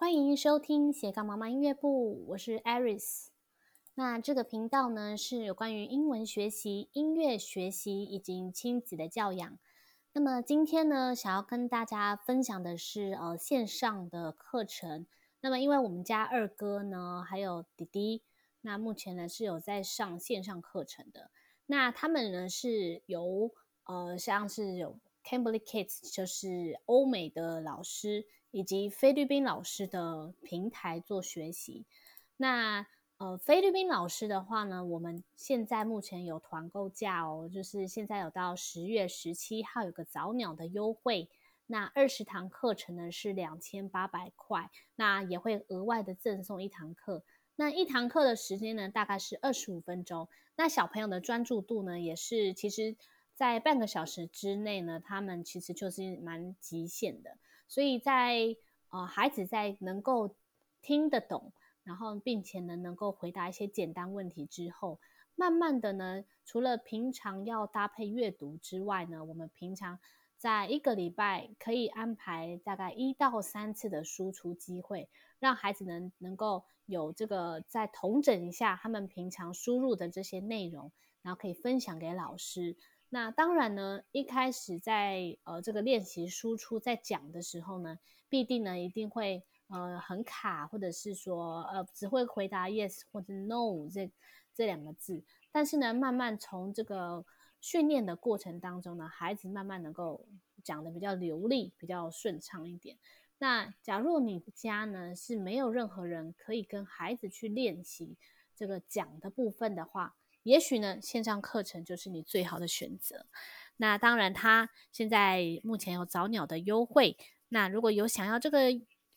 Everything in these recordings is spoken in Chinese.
欢迎收听斜杠妈妈音乐部，我是 Aris。那这个频道呢，是有关于英文学习、音乐学习以及亲子的教养。那么今天呢，想要跟大家分享的是呃线上的课程。那么因为我们家二哥呢，还有弟弟，那目前呢是有在上线上课程的。那他们呢是由呃像是有 Cambly Kids，就是欧美的老师。以及菲律宾老师的平台做学习。那呃，菲律宾老师的话呢，我们现在目前有团购价哦，就是现在有到十月十七号有个早鸟的优惠。那二十堂课程呢是两千八百块，那也会额外的赠送一堂课。那一堂课的时间呢，大概是二十五分钟。那小朋友的专注度呢，也是其实在半个小时之内呢，他们其实就是蛮极限的。所以在呃孩子在能够听得懂，然后并且呢能够回答一些简单问题之后，慢慢的呢，除了平常要搭配阅读之外呢，我们平常在一个礼拜可以安排大概一到三次的输出机会，让孩子能能够有这个再统整一下他们平常输入的这些内容，然后可以分享给老师。那当然呢，一开始在呃这个练习输出在讲的时候呢，必定呢一定会呃很卡，或者是说呃只会回答 yes 或者 no 这这两个字。但是呢，慢慢从这个训练的过程当中呢，孩子慢慢能够讲的比较流利，比较顺畅一点。那假如你的家呢是没有任何人可以跟孩子去练习这个讲的部分的话，也许呢，线上课程就是你最好的选择。那当然，它现在目前有早鸟的优惠。那如果有想要这个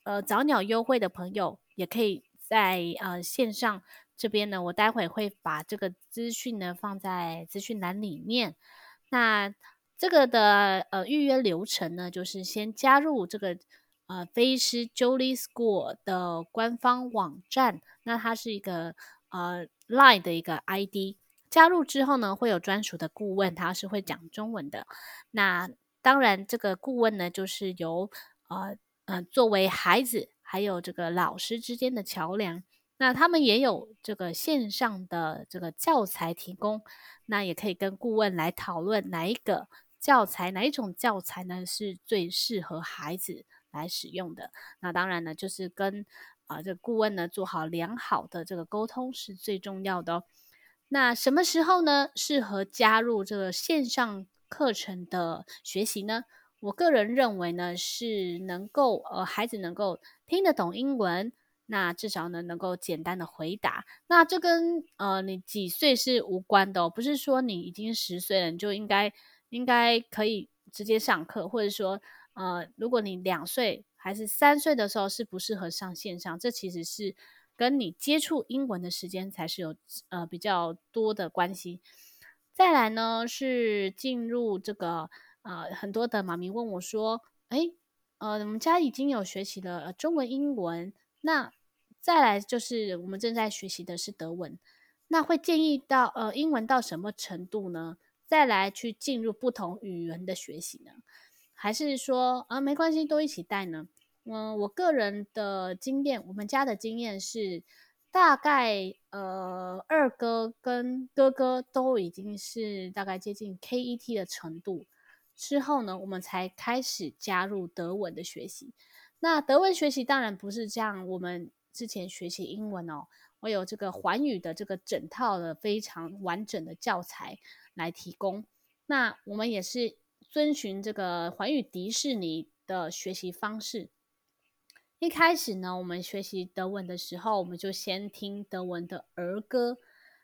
呃早鸟优惠的朋友，也可以在呃线上这边呢，我待会会把这个资讯呢放在资讯栏里面。那这个的呃预约流程呢，就是先加入这个呃菲师 Jolie School 的官方网站。那它是一个呃。Line 的一个 ID 加入之后呢，会有专属的顾问，他是会讲中文的。那当然，这个顾问呢，就是由呃呃作为孩子还有这个老师之间的桥梁。那他们也有这个线上的这个教材提供，那也可以跟顾问来讨论哪一个教材，哪一种教材呢是最适合孩子来使用的。那当然呢，就是跟。啊，这顾问呢，做好良好的这个沟通是最重要的哦。那什么时候呢，适合加入这个线上课程的学习呢？我个人认为呢，是能够呃，孩子能够听得懂英文，那至少呢，能够简单的回答。那这跟呃你几岁是无关的哦，不是说你已经十岁了，你就应该应该可以直接上课，或者说呃，如果你两岁。还是三岁的时候是不适合上线上，这其实是跟你接触英文的时间才是有呃比较多的关系。再来呢是进入这个呃很多的妈咪问我说，哎呃我们家已经有学习了中文英文，那再来就是我们正在学习的是德文，那会建议到呃英文到什么程度呢？再来去进入不同语言的学习呢？还是说啊，没关系，都一起带呢？嗯，我个人的经验，我们家的经验是，大概呃，二哥跟哥哥都已经是大概接近 KET 的程度之后呢，我们才开始加入德文的学习。那德文学习当然不是像我们之前学习英文哦，我有这个环语的这个整套的非常完整的教材来提供。那我们也是。遵循这个环宇迪士尼的学习方式。一开始呢，我们学习德文的时候，我们就先听德文的儿歌。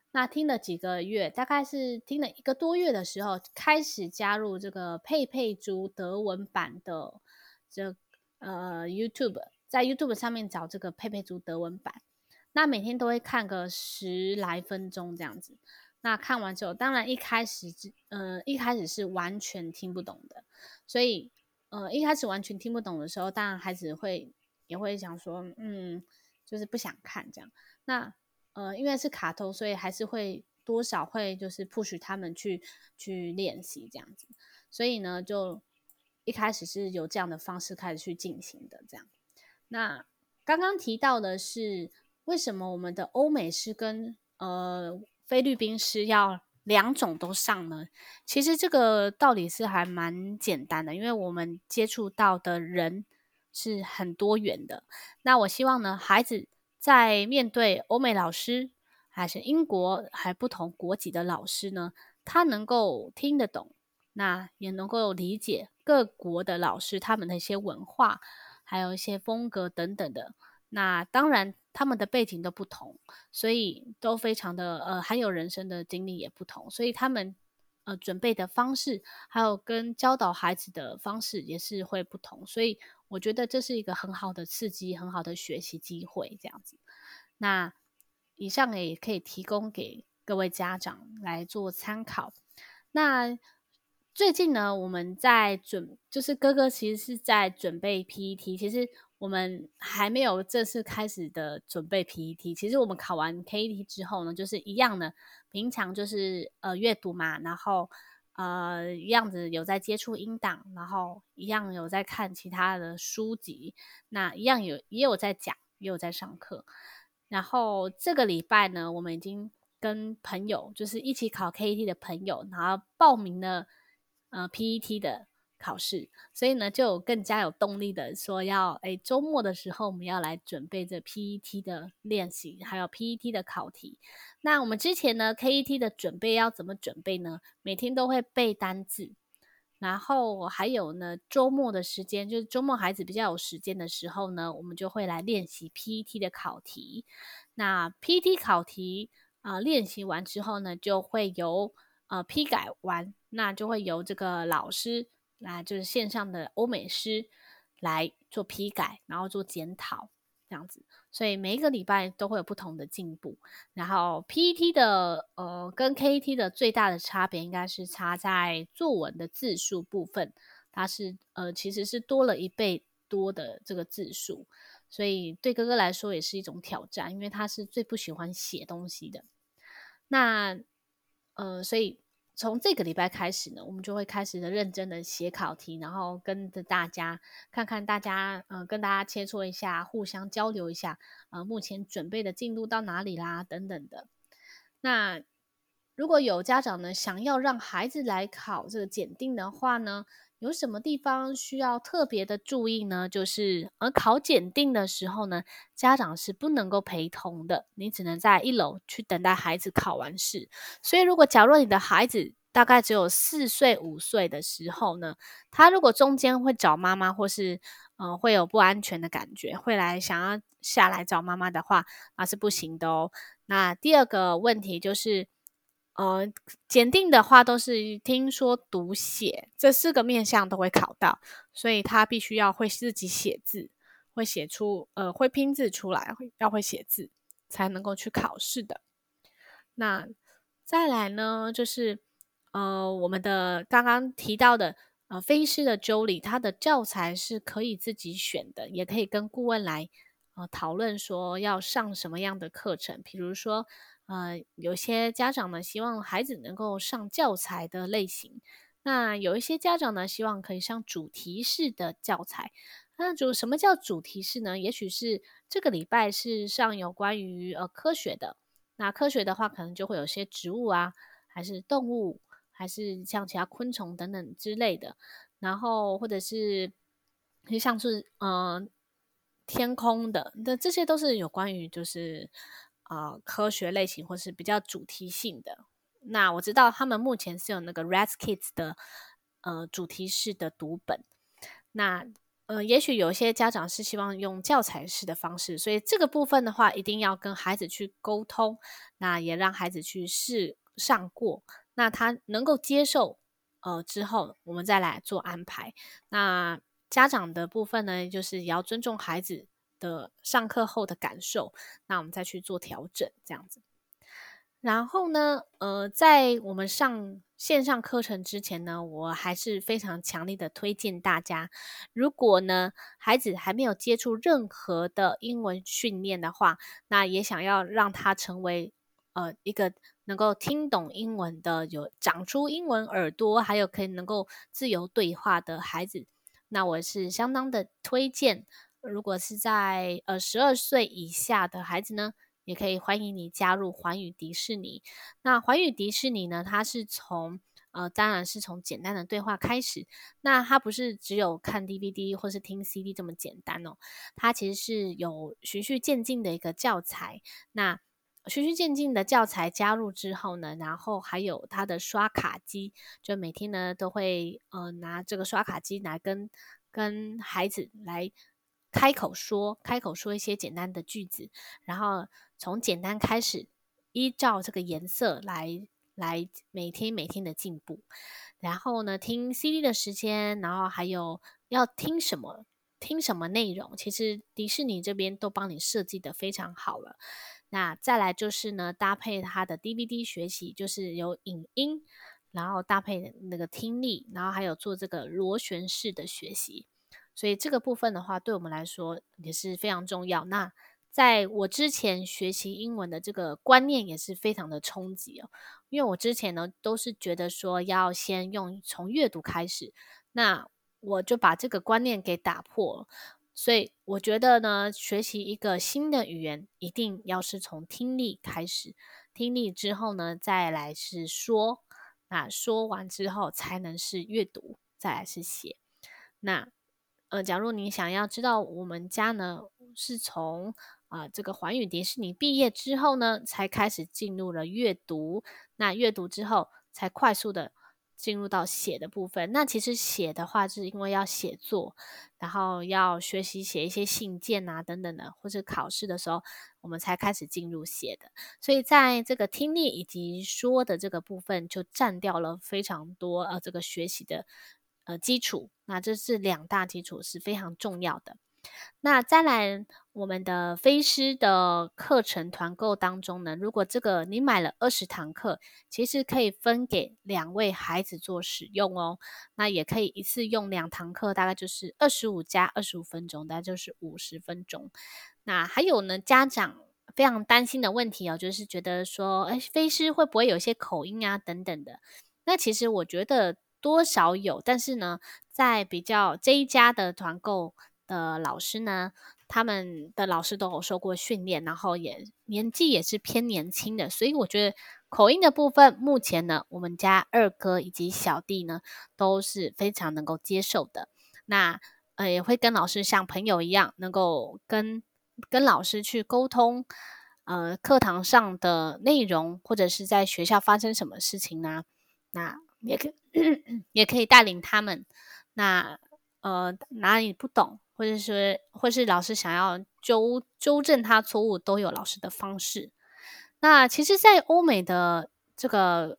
那听了几个月，大概是听了一个多月的时候，开始加入这个佩佩猪德文版的这呃 YouTube，在 YouTube 上面找这个佩佩猪德文版。那每天都会看个十来分钟这样子。那看完之后，当然一开始，呃，一开始是完全听不懂的，所以，呃，一开始完全听不懂的时候，当然孩子会也会想说，嗯，就是不想看这样。那，呃，因为是卡通，所以还是会多少会就是 push 他们去去练习这样子。所以呢，就一开始是有这样的方式开始去进行的这样。那。刚刚提到的是为什么我们的欧美是跟呃菲律宾是要两种都上呢？其实这个道理是还蛮简单的，因为我们接触到的人是很多元的。那我希望呢，孩子在面对欧美老师还是英国还不同国籍的老师呢，他能够听得懂，那也能够理解各国的老师他们的一些文化，还有一些风格等等的。那当然，他们的背景都不同，所以都非常的呃，还有人生的经历也不同，所以他们呃准备的方式，还有跟教导孩子的方式也是会不同。所以我觉得这是一个很好的刺激，很好的学习机会，这样子。那以上也可以提供给各位家长来做参考。那最近呢，我们在准，就是哥哥其实是在准备 PET，其实我们还没有正式开始的准备 PET。其实我们考完 KET 之后呢，就是一样的，平常就是呃阅读嘛，然后呃一样子有在接触音档，然后一样有在看其他的书籍，那一样有也有在讲，也有在上课。然后这个礼拜呢，我们已经跟朋友，就是一起考 KET 的朋友，然后报名了呃 PET 的考试，所以呢就更加有动力的说要，诶周末的时候我们要来准备这 PET 的练习，还有 PET 的考题。那我们之前呢 KET 的准备要怎么准备呢？每天都会背单字。然后还有呢，周末的时间，就是周末孩子比较有时间的时候呢，我们就会来练习 PET 的考题。那 PET 考题啊、练习完之后呢，就会由呃批改完，那就会由这个老师那，就是线上的欧美师来做批改，然后做检讨。这样子，所以每一个礼拜都会有不同的进步。然后 PET 的呃跟 KET 的最大的差别应该是差在作文的字数部分，它是呃其实是多了一倍多的这个字数，所以对哥哥来说也是一种挑战，因为他是最不喜欢写东西的。那呃所以。从这个礼拜开始呢，我们就会开始的认真的写考题，然后跟着大家看看大家，嗯，跟大家切磋一下，互相交流一下，呃，目前准备的进度到哪里啦，等等的。那如果有家长呢，想要让孩子来考这个检定的话呢，有什么地方需要特别的注意呢？就是，而考检定的时候呢，家长是不能够陪同的，你只能在一楼去等待孩子考完试。所以，如果假如你的孩子大概只有四岁、五岁的时候呢，他如果中间会找妈妈，或是呃会有不安全的感觉，会来想要下来找妈妈的话，那是不行的哦。那第二个问题就是。呃，检定的话都是听说读写这四个面向都会考到，所以他必须要会自己写字，会写出呃会拼字出来，要会写字才能够去考试的。那再来呢，就是呃我们的刚刚提到的呃菲师的 Jolie，他的教材是可以自己选的，也可以跟顾问来呃讨论说要上什么样的课程，比如说。呃，有些家长呢，希望孩子能够上教材的类型，那有一些家长呢，希望可以上主题式的教材。那主什么叫主题式呢？也许是这个礼拜是上有关于呃科学的，那科学的话，可能就会有些植物啊，还是动物，还是像其他昆虫等等之类的。然后或者是像是呃天空的，那这些都是有关于就是。呃，科学类型或是比较主题性的，那我知道他们目前是有那个 Raz Kids 的呃主题式的读本。那呃，也许有些家长是希望用教材式的方式，所以这个部分的话，一定要跟孩子去沟通，那也让孩子去试上过，那他能够接受呃之后，我们再来做安排。那家长的部分呢，就是也要尊重孩子。的上课后的感受，那我们再去做调整，这样子。然后呢，呃，在我们上线上课程之前呢，我还是非常强烈的推荐大家，如果呢孩子还没有接触任何的英文训练的话，那也想要让他成为呃一个能够听懂英文的，有长出英文耳朵，还有可以能够自由对话的孩子，那我是相当的推荐。如果是在呃十二岁以下的孩子呢，也可以欢迎你加入环宇迪士尼。那环宇迪士尼呢，它是从呃，当然是从简单的对话开始。那它不是只有看 DVD 或是听 CD 这么简单哦，它其实是有循序渐进的一个教材。那循序渐进的教材加入之后呢，然后还有它的刷卡机，就每天呢都会呃拿这个刷卡机来跟跟孩子来开口说，开口说一些简单的句子，然后从简单开始，依照这个颜色来。来每天每天的进步，然后呢，听 CD 的时间，然后还有要听什么，听什么内容，其实迪士尼这边都帮你设计的非常好了。那再来就是呢，搭配它的 DVD 学习，就是有影音，然后搭配那个听力，然后还有做这个螺旋式的学习，所以这个部分的话，对我们来说也是非常重要。那在我之前学习英文的这个观念也是非常的冲击哦，因为我之前呢都是觉得说要先用从阅读开始，那我就把这个观念给打破，所以我觉得呢，学习一个新的语言一定要是从听力开始，听力之后呢再来是说，那说完之后才能是阅读，再来是写。那呃，假如你想要知道我们家呢是从啊，这个环宇迪士尼毕业之后呢，才开始进入了阅读。那阅读之后，才快速的进入到写的部分。那其实写的话，是因为要写作，然后要学习写一些信件啊等等的，或者考试的时候，我们才开始进入写的。所以在这个听力以及说的这个部分，就占掉了非常多呃这个学习的呃基础。那这是两大基础是非常重要的。那再来，我们的飞师的课程团购当中呢，如果这个你买了二十堂课，其实可以分给两位孩子做使用哦。那也可以一次用两堂课，大概就是二十五加二十五分钟，大概就是五十分钟。那还有呢，家长非常担心的问题哦，就是觉得说，哎，飞师会不会有一些口音啊等等的？那其实我觉得多少有，但是呢，在比较这一家的团购。的老师呢，他们的老师都有受过训练，然后也年纪也是偏年轻的，所以我觉得口音的部分，目前呢，我们家二哥以及小弟呢都是非常能够接受的。那呃，也会跟老师像朋友一样，能够跟跟老师去沟通，呃，课堂上的内容，或者是在学校发生什么事情呢？那也可 也可以带领他们。那呃，哪里不懂？或者是，或是老师想要纠纠正他错误，都有老师的方式。那其实，在欧美的这个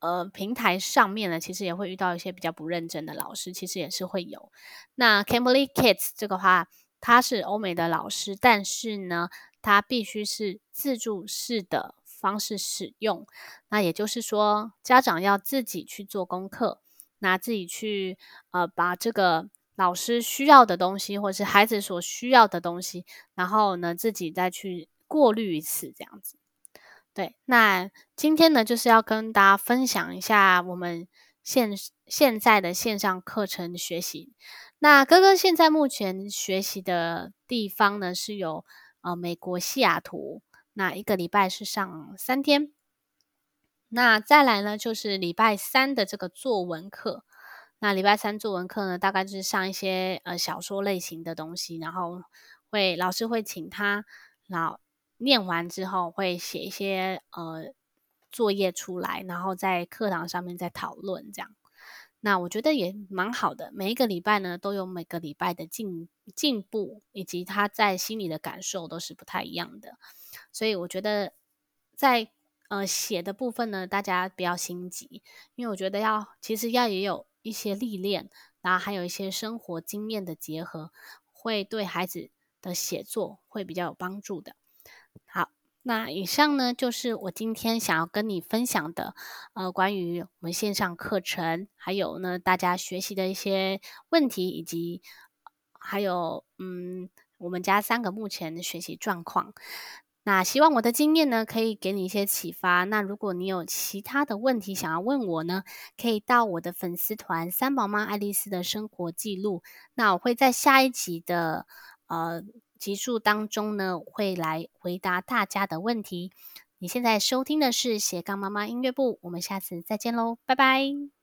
呃平台上面呢，其实也会遇到一些比较不认真的老师，其实也是会有。那 Cambly Kids 这个话，它是欧美的老师，但是呢，它必须是自助式的方式使用。那也就是说，家长要自己去做功课，那自己去呃把这个。老师需要的东西，或是孩子所需要的东西，然后呢，自己再去过滤一次，这样子。对，那今天呢，就是要跟大家分享一下我们现现在的线上课程学习。那哥哥现在目前学习的地方呢，是有呃美国西雅图，那一个礼拜是上三天。那再来呢，就是礼拜三的这个作文课。那礼拜三作文课呢，大概就是上一些呃小说类型的东西，然后会老师会请他，然后念完之后会写一些呃作业出来，然后在课堂上面再讨论这样。那我觉得也蛮好的，每一个礼拜呢都有每个礼拜的进进步，以及他在心里的感受都是不太一样的，所以我觉得在呃写的部分呢，大家不要心急，因为我觉得要其实要也有。一些历练，然后还有一些生活经验的结合，会对孩子的写作会比较有帮助的。好，那以上呢就是我今天想要跟你分享的，呃，关于我们线上课程，还有呢大家学习的一些问题，以及还有嗯我们家三个目前的学习状况。那希望我的经验呢，可以给你一些启发。那如果你有其他的问题想要问我呢，可以到我的粉丝团“三宝妈爱丽丝的生活记录”。那我会在下一集的呃集数当中呢，会来回答大家的问题。你现在收听的是斜杠妈妈音乐部，我们下次再见喽，拜拜。